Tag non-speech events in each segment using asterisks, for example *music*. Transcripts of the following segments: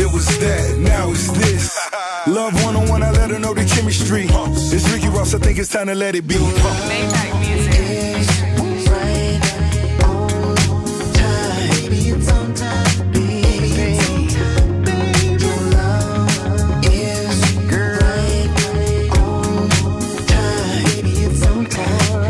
It was that, now it's this. *laughs* Love one on one, I let her know the chemistry. It's Ricky Ross, I think it's time to let it be. is right on time. Baby, it's on time. Baby, your love is right on time. Baby, it's on time.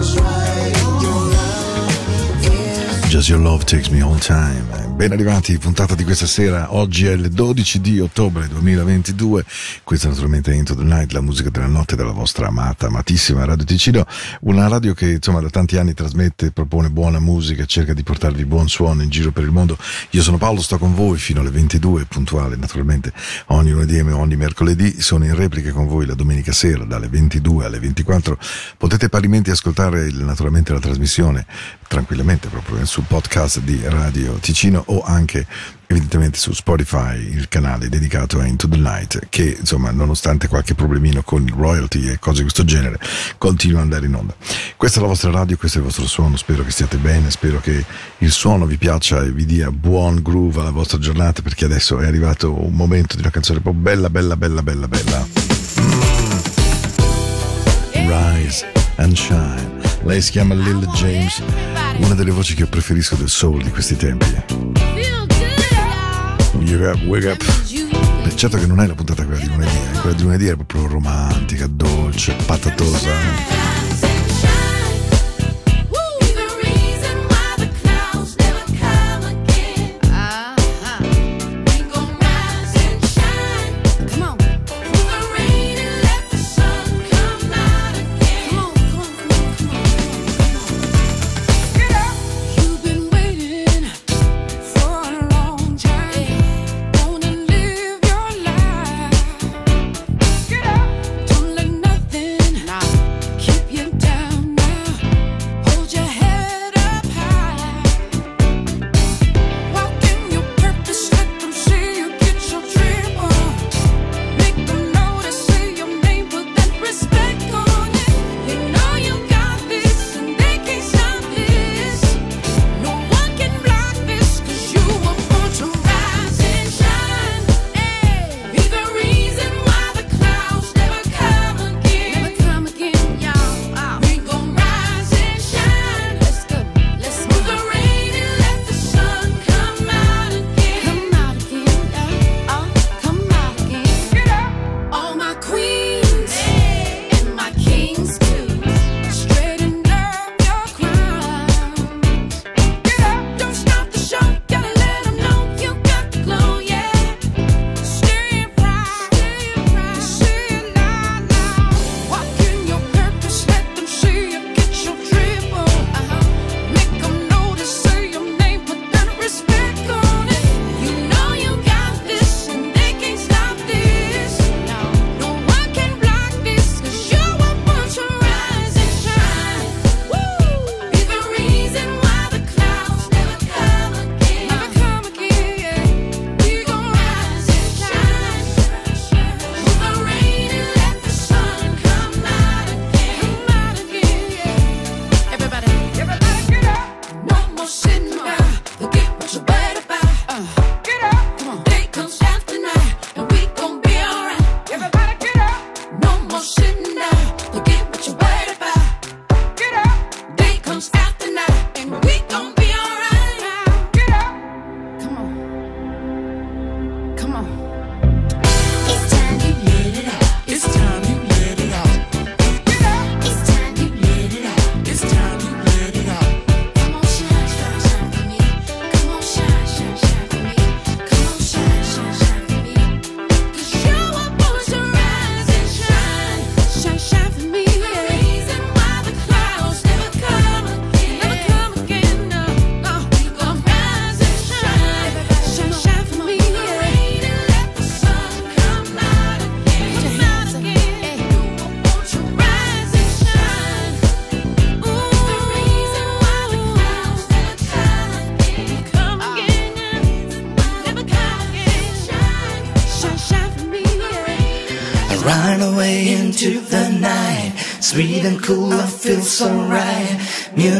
It's right. Your love is Just Your Love Takes Me All Time. Ben arrivati, puntata di questa sera. Oggi è il 12 di ottobre 2022. Questa naturalmente Into the Night, la musica della notte della vostra amata, amatissima Radio Ticino. Una radio che insomma da tanti anni trasmette, propone buona musica, cerca di portarvi buon suono in giro per il mondo. Io sono Paolo, sto con voi fino alle 22, puntuale naturalmente ogni lunedì e ogni mercoledì. Sono in replica con voi la domenica sera dalle 22 alle 24. Potete parimenti ascoltare naturalmente la trasmissione tranquillamente proprio sul podcast di Radio Ticino o anche evidentemente su Spotify il canale dedicato a Into the Night che insomma nonostante qualche problemino con royalty e cose di questo genere continua ad andare in onda. Questa è la vostra radio questo è il vostro suono spero che stiate bene spero che il suono vi piaccia e vi dia buon groove alla vostra giornata perché adesso è arrivato un momento di una canzone proprio bella bella bella bella bella. Rise and Shine. Lei si chiama Lil James una delle voci che io preferisco del soul di questi tempi Wake up, wake up. Beh, certo che non è la puntata quella di lunedì, eh. quella di lunedì è proprio romantica, dolce, patatosa.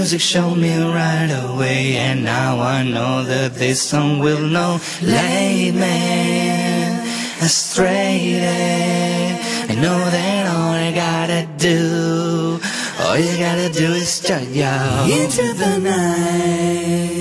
Music showed me right away, and now I know that this song will know. Lay man, astray. I know that all I gotta do, all you gotta do is jump into the night.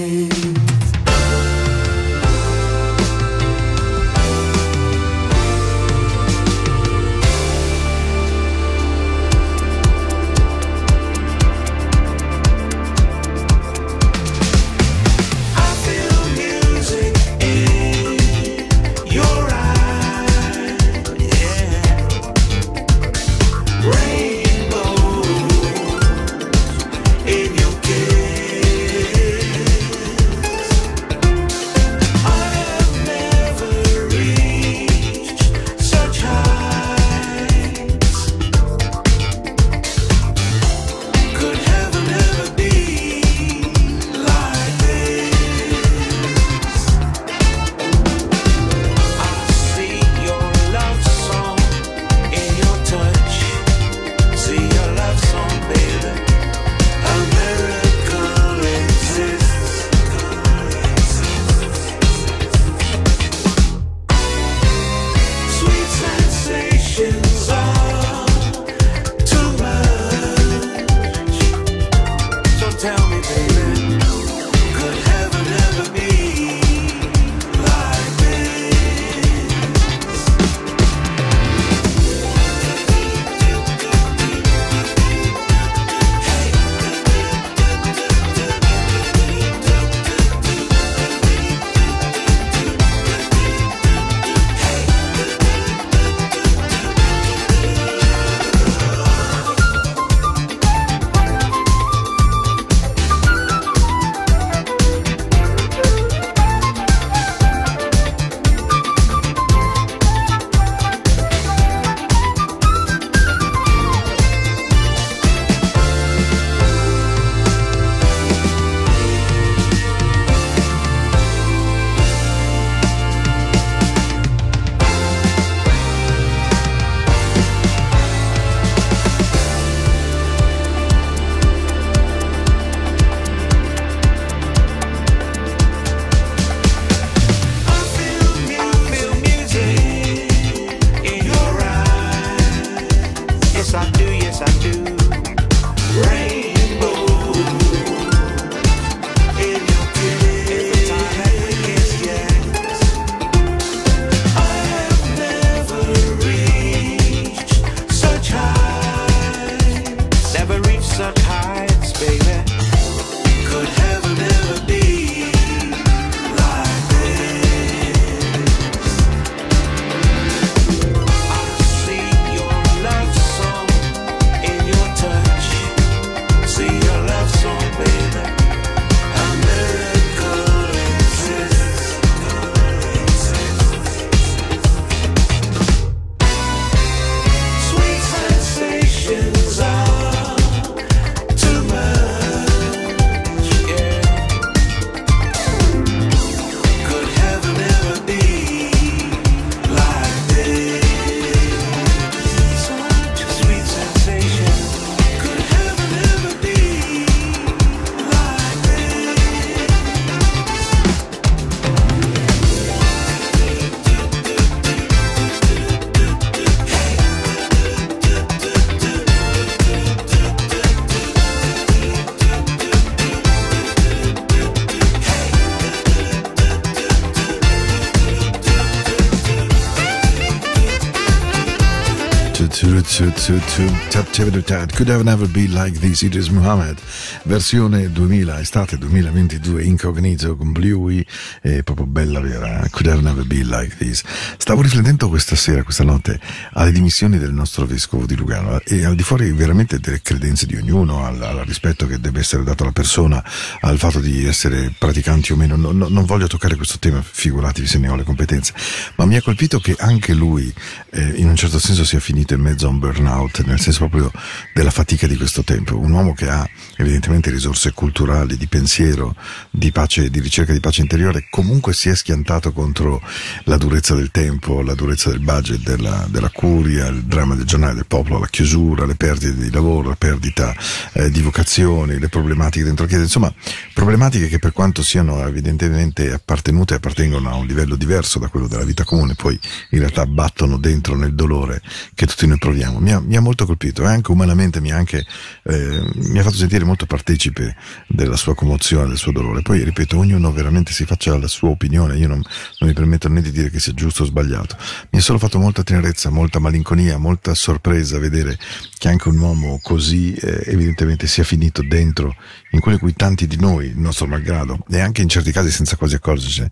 Could have never be like this. Idris Muhammad, versione 2000, estate 2022, incognito con Bluey, è proprio bella vera. Could have never be like this. Stavo riflettendo questa sera, questa notte, alle dimissioni del nostro vescovo di Lugano e al di fuori veramente delle credenze di ognuno, al, al rispetto che deve essere dato alla persona, al fatto di essere praticanti o meno. No, no, non voglio toccare questo tema, figuratevi se ne ho le competenze, ma mi ha colpito che anche lui, eh, in un certo senso, sia finito in mezzo a un burnout, nel senso proprio della fatica di questo tempo. Un uomo che ha evidentemente risorse culturali, di pensiero, di pace, di ricerca di pace interiore, comunque si è schiantato contro la durezza del tempo, la durezza del budget, della, della curia, il dramma del giornale del popolo, la chiusura, le perdite di lavoro, la perdita eh, di vocazioni, le problematiche dentro la Chiesa, insomma, problematiche che per quanto siano evidentemente appartenute appartengono a un livello diverso da quello della vita comune, poi in realtà battono dentro nel dolore che tutti noi proviamo. Mi ha, mi ha molto colpito e anche umanamente mi ha, anche, eh, mi ha fatto sentire molto partecipe della sua commozione, del suo dolore. Poi, ripeto, ognuno veramente si faccia la sua opinione, io non, non mi permetto né di dire che sia giusto o sbagliato. Mi ha solo fatto molta tenerezza, molta malinconia, molta sorpresa vedere che anche un uomo così eh, evidentemente sia finito dentro in quello in cui tanti di noi, il nostro malgrado, e anche in certi casi senza quasi accorgerci,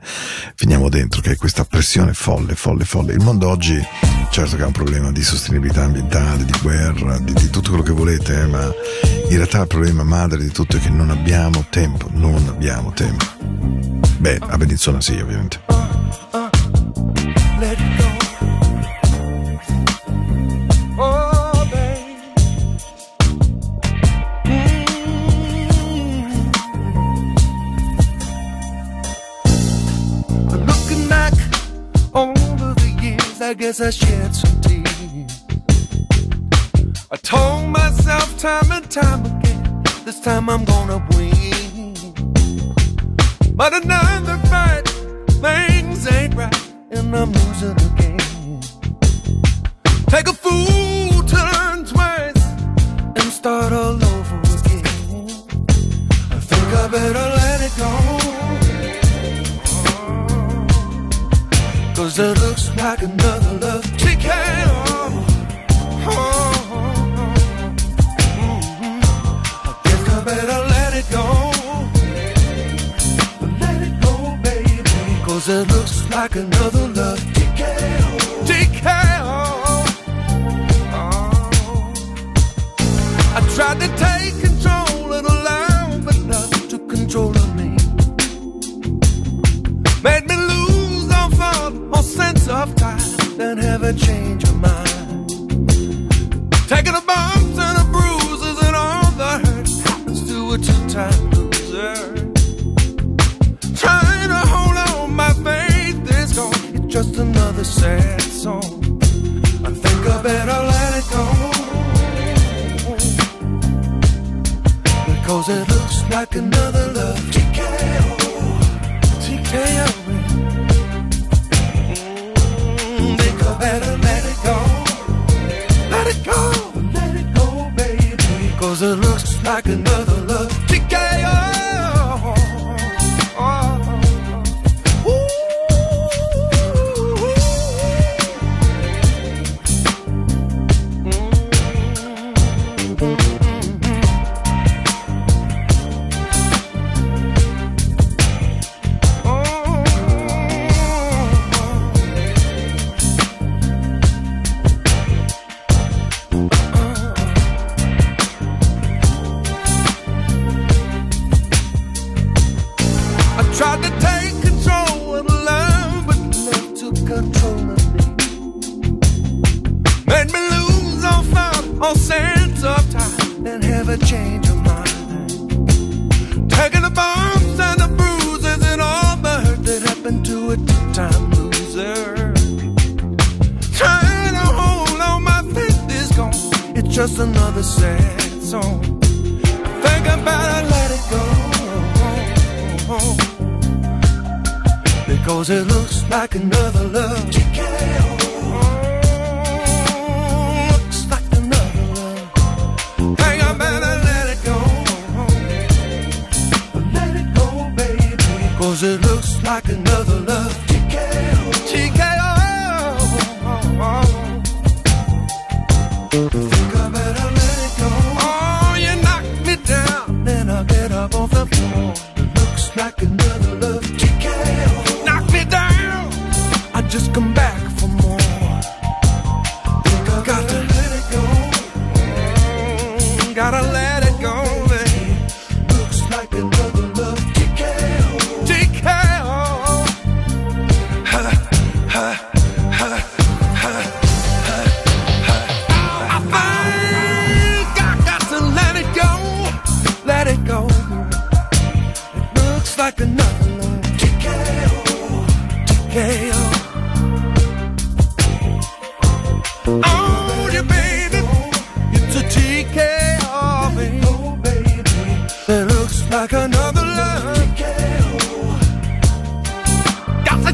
finiamo dentro, che è questa pressione folle, folle, folle. Il mondo oggi, certo che ha un problema di sostenibilità ambientale, di guerra, di, di tutto quello che volete, eh, ma in realtà il problema madre di tutto è che non abbiamo tempo, non abbiamo tempo. Beh, a Benizona sì, ovviamente. let go. Oh, babe. Looking back over the years, I guess I shed some tears. I told myself time and time again, this time I'm gonna win. But another fight, man. I'm losing again. Take a fool,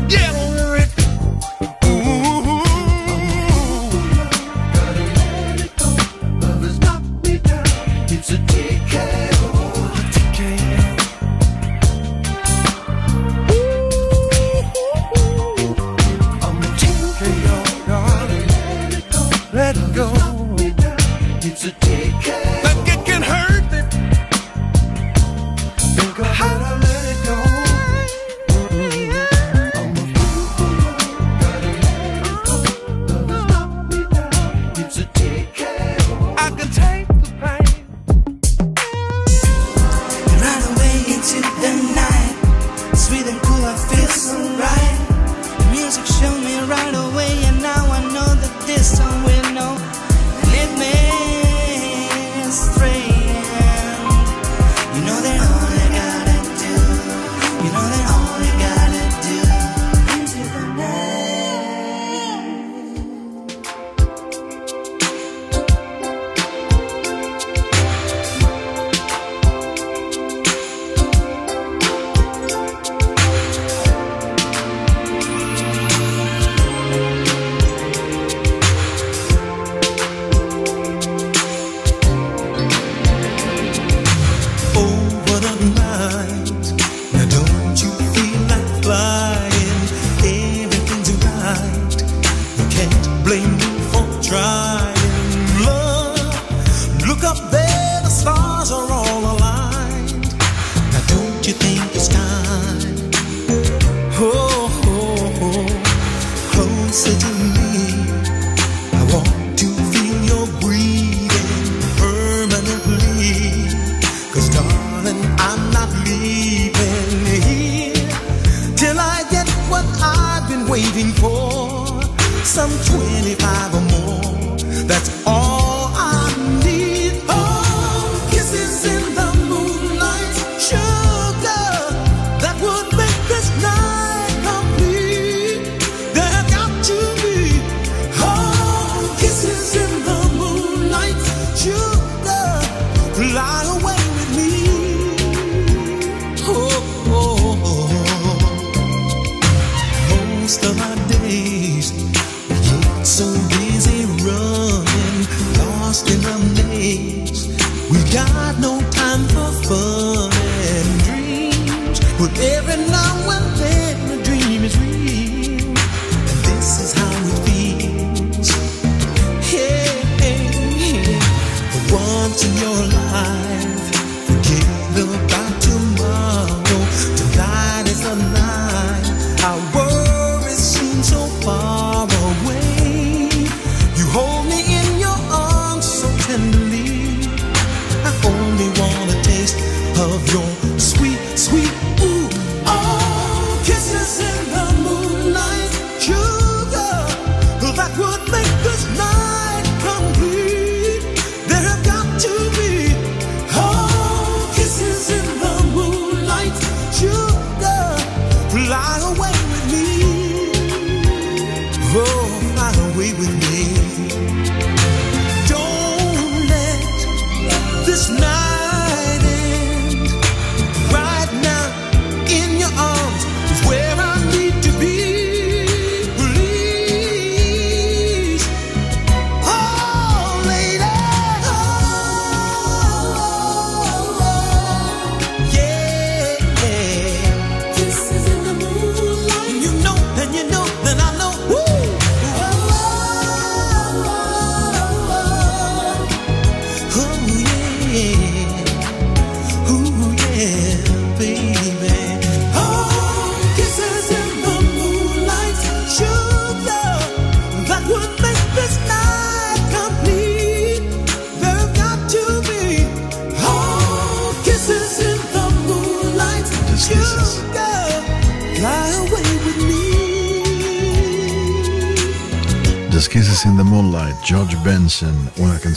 again. Cause darling, I'm not leaving here till I get what I've been waiting for.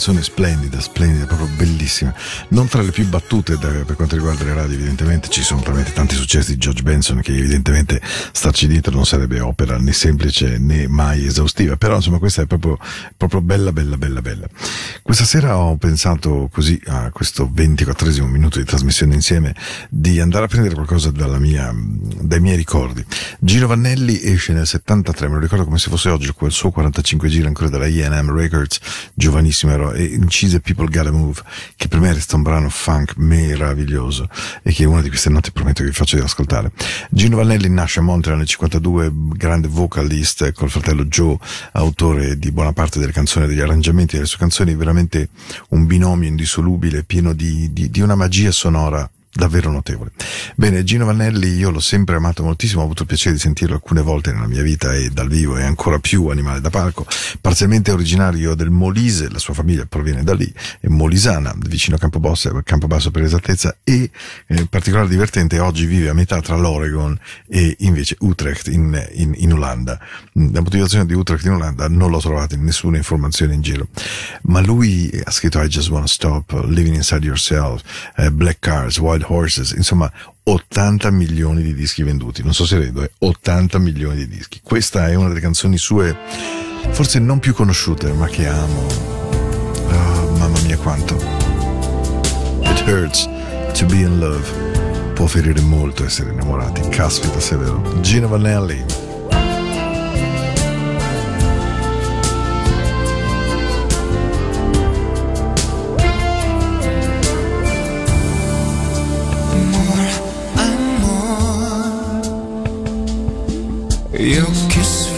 Canzone splendida, splendida, proprio bellissima. Non tra le più battute da, per quanto riguarda le radio, evidentemente ci sono talmente tanti successi di George Benson che evidentemente starci dietro non sarebbe opera né semplice né mai esaustiva, però insomma questa è proprio, proprio bella, bella, bella, bella. Questa sera ho pensato così a questo 24 minuto di trasmissione insieme di andare a prendere qualcosa mia, dai miei ricordi. Gino Vannelli esce nel 73, me lo ricordo come se fosse oggi, quel suo 45 giri ancora dalla E&M Records, giovanissimo ero, e incise People Gotta Move, che per me resta un brano funk meraviglioso e che una di queste note prometto che vi faccio di ascoltare. Gino Vannelli nasce a Montreal nel 52, grande vocalist col fratello Joe, autore di buona parte delle canzoni, degli arrangiamenti delle sue canzoni, veramente un binomio indissolubile, pieno di, di, di una magia sonora davvero notevole. Bene, Gino Vannelli io l'ho sempre amato moltissimo, ho avuto il piacere di sentirlo alcune volte nella mia vita e dal vivo è ancora più animale da palco, parzialmente originario del Molise, la sua famiglia proviene da lì, è molisana, vicino a Campobasso, Campobasso per esattezza e eh, particolare divertente, oggi vive a metà tra l'Oregon e invece Utrecht in, in, in Olanda. La motivazione di Utrecht in Olanda non l'ho trovata in nessuna informazione in giro, ma lui ha scritto I Just Wanna Stop, Living Inside Yourself, eh, Black Cars, Wild Horses, insomma 80 milioni di dischi venduti, non so se vedo, eh, 80 milioni di dischi. Questa è una delle canzoni sue forse non più conosciute, ma che amo. Oh, mamma mia quanto. It hurts to be in love. Può ferire molto essere innamorati. Caspita, se è vero. Gino Vanelli. Your kiss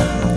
sun.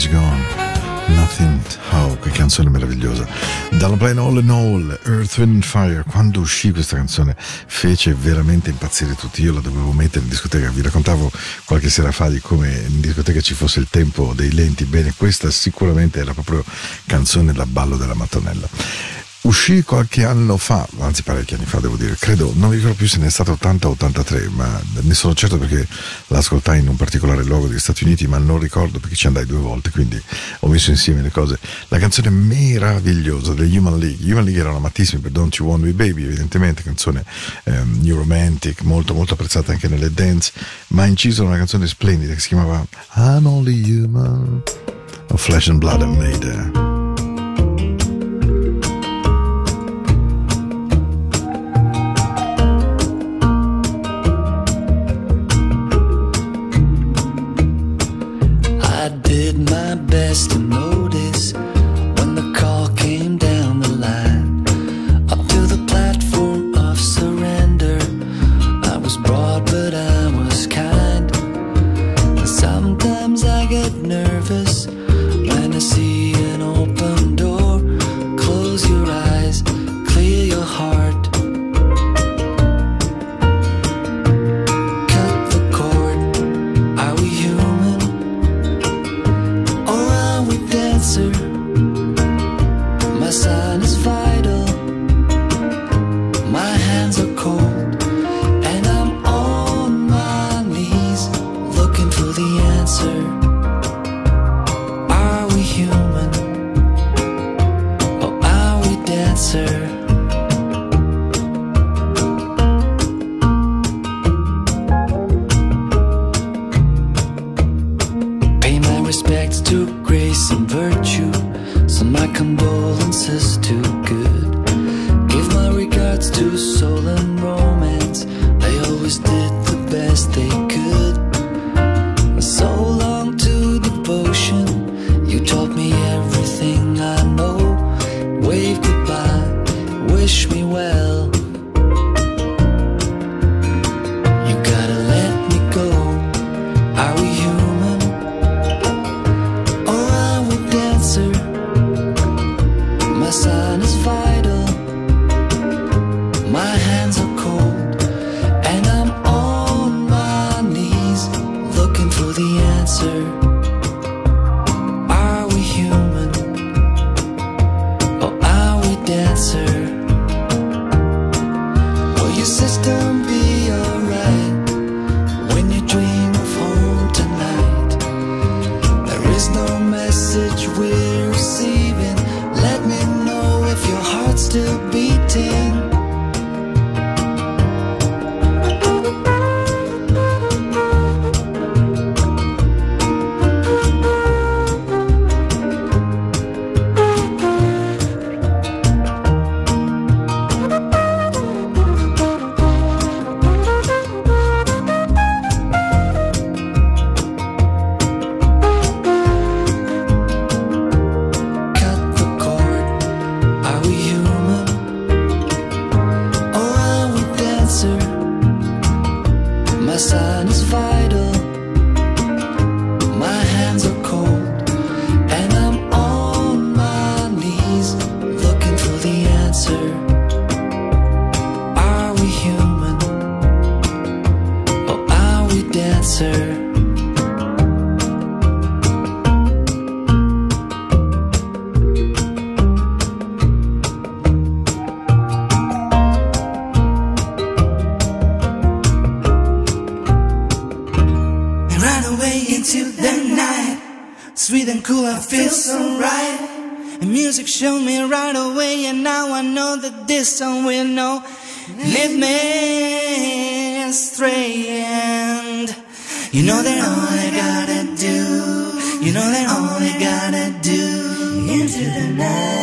Was Gone. Nothing How, che canzone meravigliosa. Dalla Plain All in All, Earth, Wind Fire, quando uscì questa canzone fece veramente impazzire tutti. Io la dovevo mettere in discoteca, vi raccontavo qualche sera fa di come in discoteca ci fosse il tempo dei lenti. Bene, questa sicuramente era proprio canzone da ballo della mattonella uscì qualche anno fa, anzi parecchi anni fa devo dire, credo, non mi ricordo più se ne è stato 80 o 83, ma ne sono certo perché l'ascoltai in un particolare luogo degli Stati Uniti, ma non ricordo perché ci andai due volte, quindi ho messo insieme le cose. La canzone meravigliosa degli Human League, Human League erano amatissimi per Don't You Want Me Baby, evidentemente, canzone ehm, new romantic, molto molto apprezzata anche nelle dance, ma inciso una canzone splendida che si chiamava I'm Only Human, o Flesh and Blood and Made. destiny My condolences to good. Give my regards to soul and romance. They always did away into the night. Sweet and cool, I feel so right. And music showed me right away, and now I know that this song will know. Lead me astray, you know that all I gotta do, you know that all I gotta do. Into the night.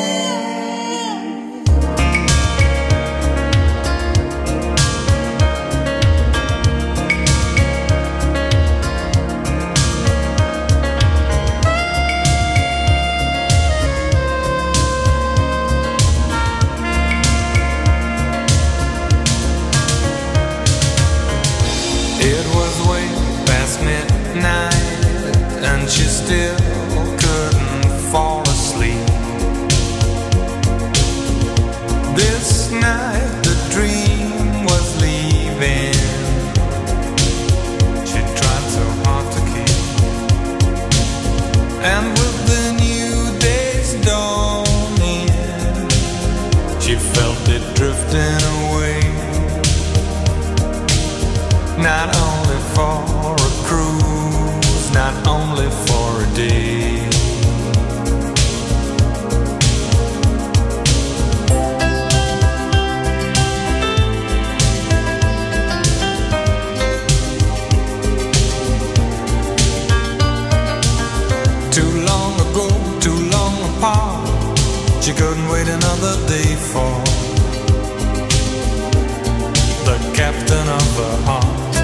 Apart, she couldn't wait another day for the captain of her heart.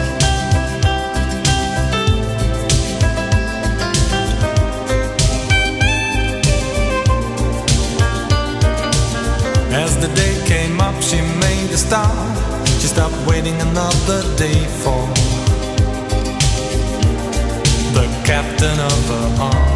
As the day came up, she made a start. She stopped waiting another day for the captain of her heart.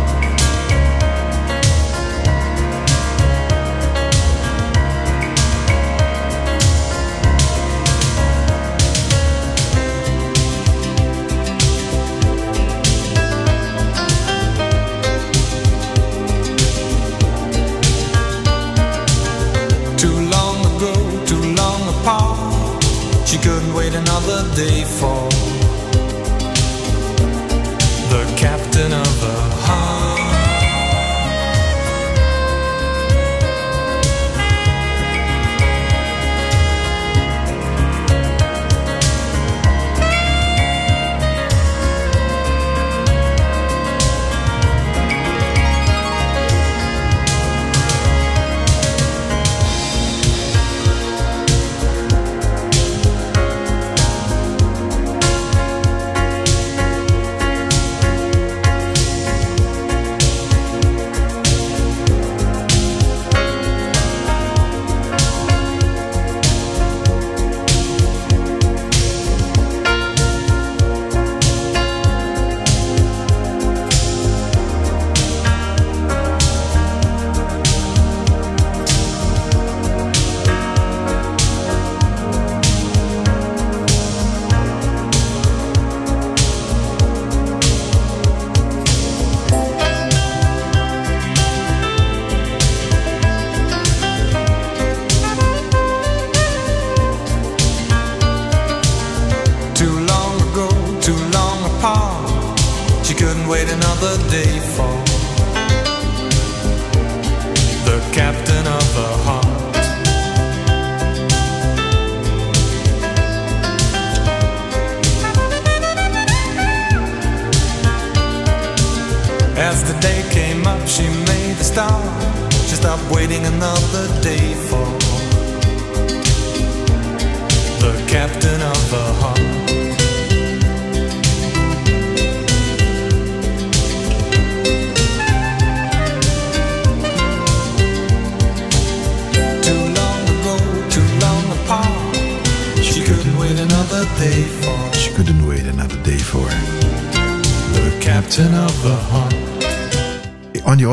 she couldn't wait another day for the captain of a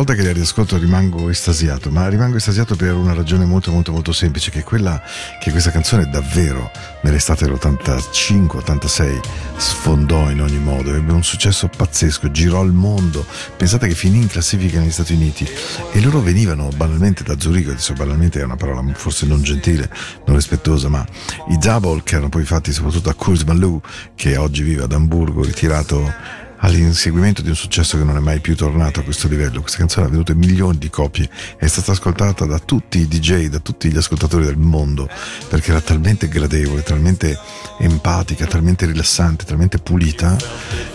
volta che le riascolto rimango estasiato, ma rimango estasiato per una ragione molto molto molto semplice, che è quella che questa canzone davvero nell'estate dell'85-86 sfondò in ogni modo, ebbe un successo pazzesco, girò il mondo, pensate che finì in classifica negli Stati Uniti e loro venivano banalmente da Zurigo, adesso banalmente è una parola forse non gentile, non rispettosa, ma i Double che erano poi fatti soprattutto da Kurs Malou che oggi vive ad Amburgo, ritirato all'inseguimento di un successo che non è mai più tornato a questo livello. Questa canzone ha venduto milioni di copie, è stata ascoltata da tutti i DJ, da tutti gli ascoltatori del mondo, perché era talmente gradevole, talmente empatica, talmente rilassante, talmente pulita,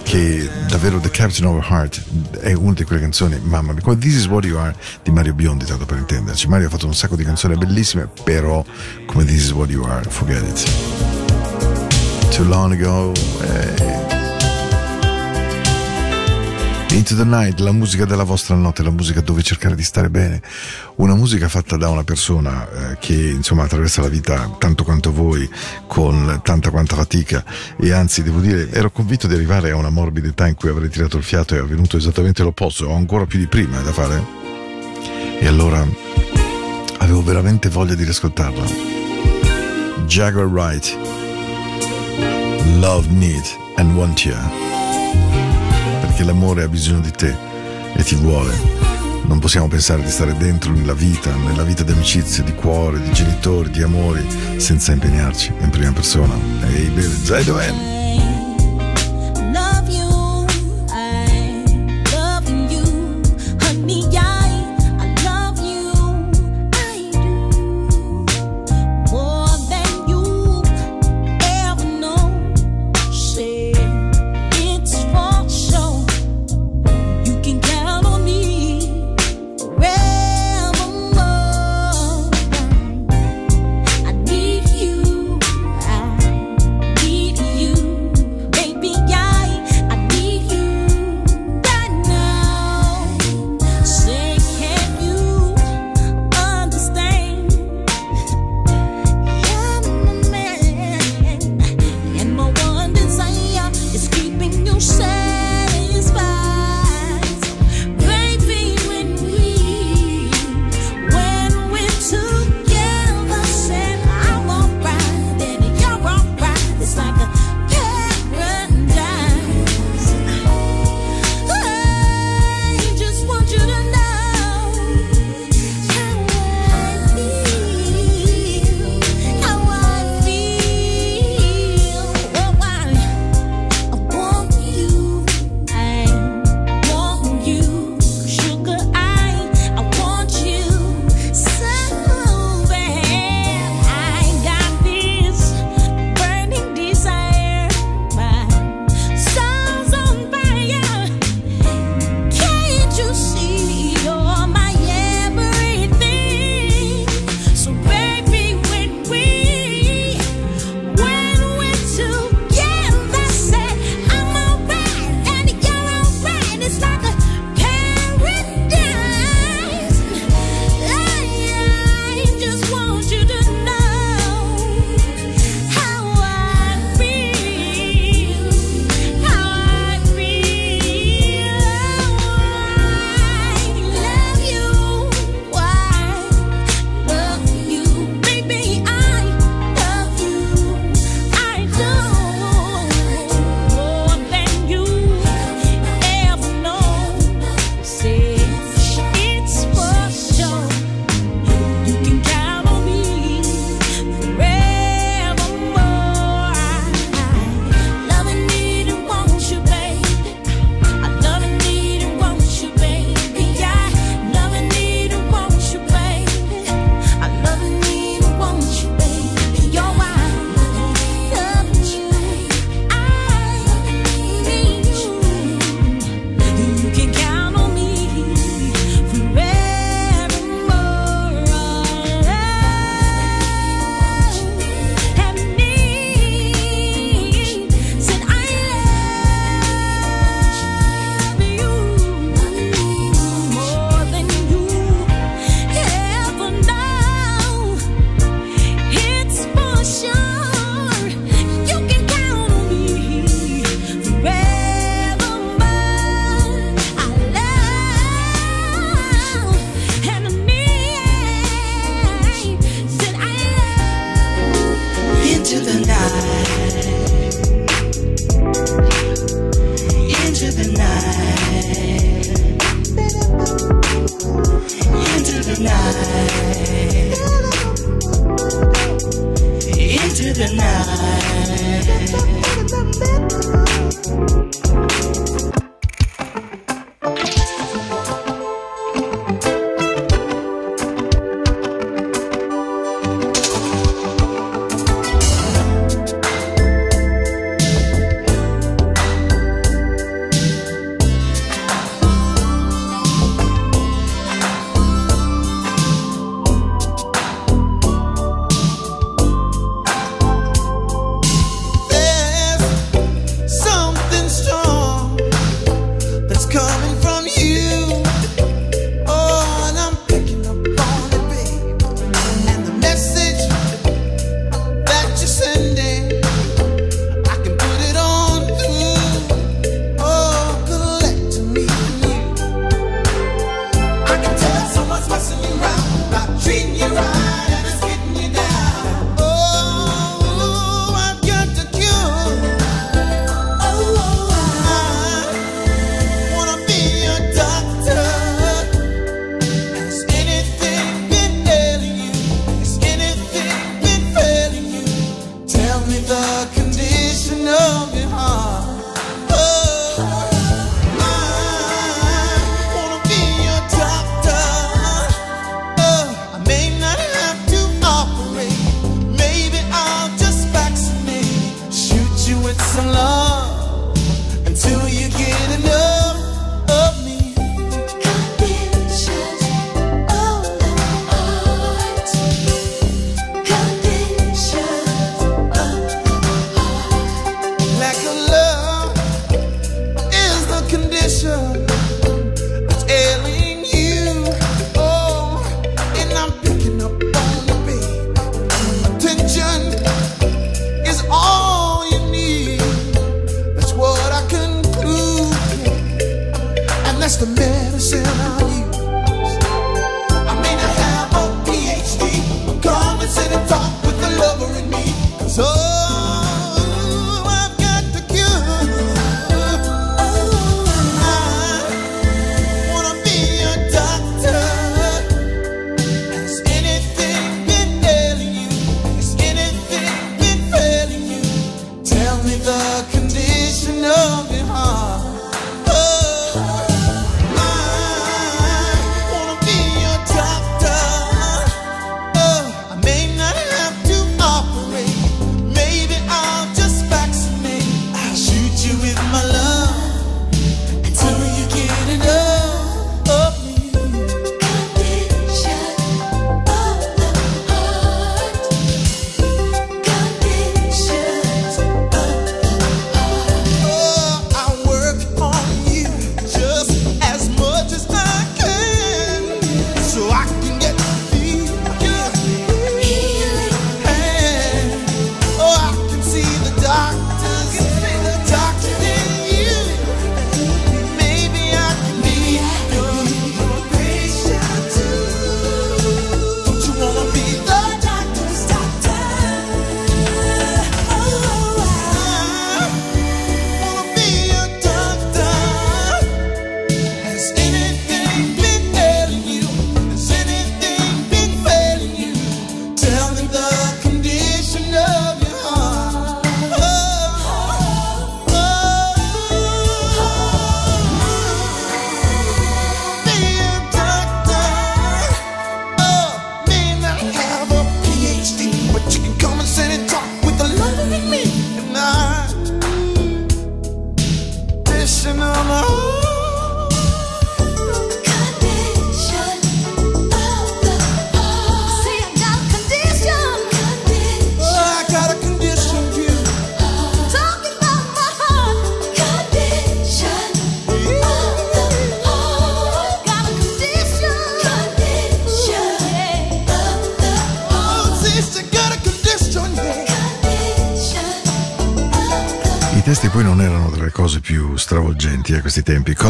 che davvero The Captain of Our Heart è una di quelle canzoni, mamma mia, come This Is What You Are di Mario Biondi, tanto per intenderci. Mario ha fatto un sacco di canzoni bellissime, però come This Is What You Are, forget it. Too long ago. eh, Into the Night, la musica della vostra notte, la musica dove cercare di stare bene, una musica fatta da una persona eh, che insomma attraversa la vita tanto quanto voi, con tanta quanta fatica. E anzi devo dire ero convinto di arrivare a una morbida età in cui avrei tirato il fiato e è avvenuto esattamente l'opposto, ho ancora più di prima da fare. E allora avevo veramente voglia di riascoltarla. Jaguar Wright, Love, Need and Want You perché l'amore ha bisogno di te e ti vuole. Non possiamo pensare di stare dentro nella vita, nella vita di amicizie, di cuore, di genitori, di amori, senza impegnarci in prima persona. Ehi, hey, Zai dov'è? Love you, I love you, honey, I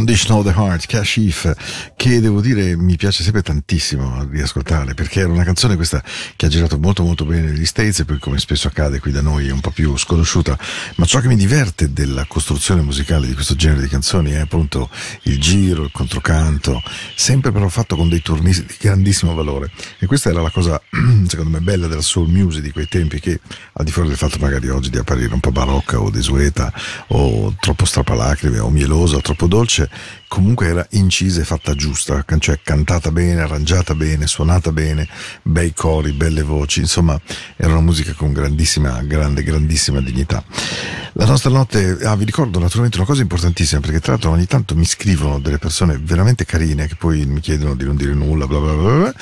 Condition of the Heart, Kashif, che devo dire mi piace sempre tantissimo riascoltare perché era una canzone questa che ha girato molto molto bene negli States e poi come spesso accade qui da noi è un po' più sconosciuta. Ma ciò che mi diverte della costruzione musicale di questo genere di canzoni è appunto il giro, il controcanto, sempre però fatto con dei turni di grandissimo valore. E questa era la cosa *clears throat* secondo me bella della soul music di quei tempi che al di fuori del fatto magari oggi di apparire un po' barocca o desueta o troppo strappalacrime o mielosa o troppo dolce, comunque era incisa e fatta giusta, cioè cantata bene, arrangiata bene, suonata bene, bei cori, belle voci, insomma era una musica con grandissima, grande, grandissima dignità. La nostra notte, ah, vi ricordo naturalmente una cosa importantissima perché tra l'altro ogni tanto mi scrivono delle persone veramente carine che poi mi chiedono di non dire nulla, bla bla bla, bla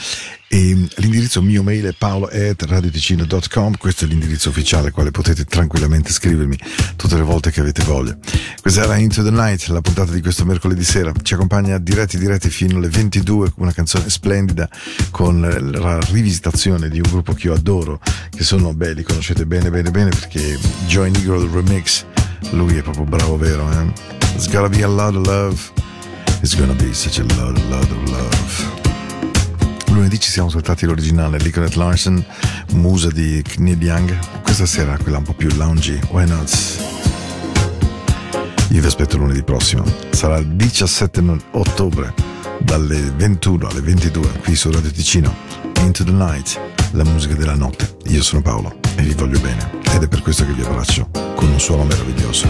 e l'indirizzo mio mail è paolo.radioticino.com questo è l'indirizzo ufficiale al quale potete tranquillamente scrivermi tutte le volte che avete voglia. Questa era Into the Night la puntata di questo mercoledì sera. Ci accompagna diretti diretti fino alle 22 una canzone splendida con la rivisitazione di un gruppo che io adoro che sono beh li conoscete bene bene bene perché Joy Negro remix lui è proprio bravo vero eh? It's gotta be a lot of love. It's gonna be such a lot, lot of love Lunedì ci siamo ascoltati l'originale Nicolette Larson, musa di Neil Young. Questa sera quella un po' più loungy, why not? Io vi aspetto lunedì prossimo. Sarà il 17 no- ottobre dalle 21 alle 22 qui su Radio Ticino. Into the Night, la musica della notte. Io sono Paolo e vi voglio bene ed è per questo che vi abbraccio con un suono meraviglioso.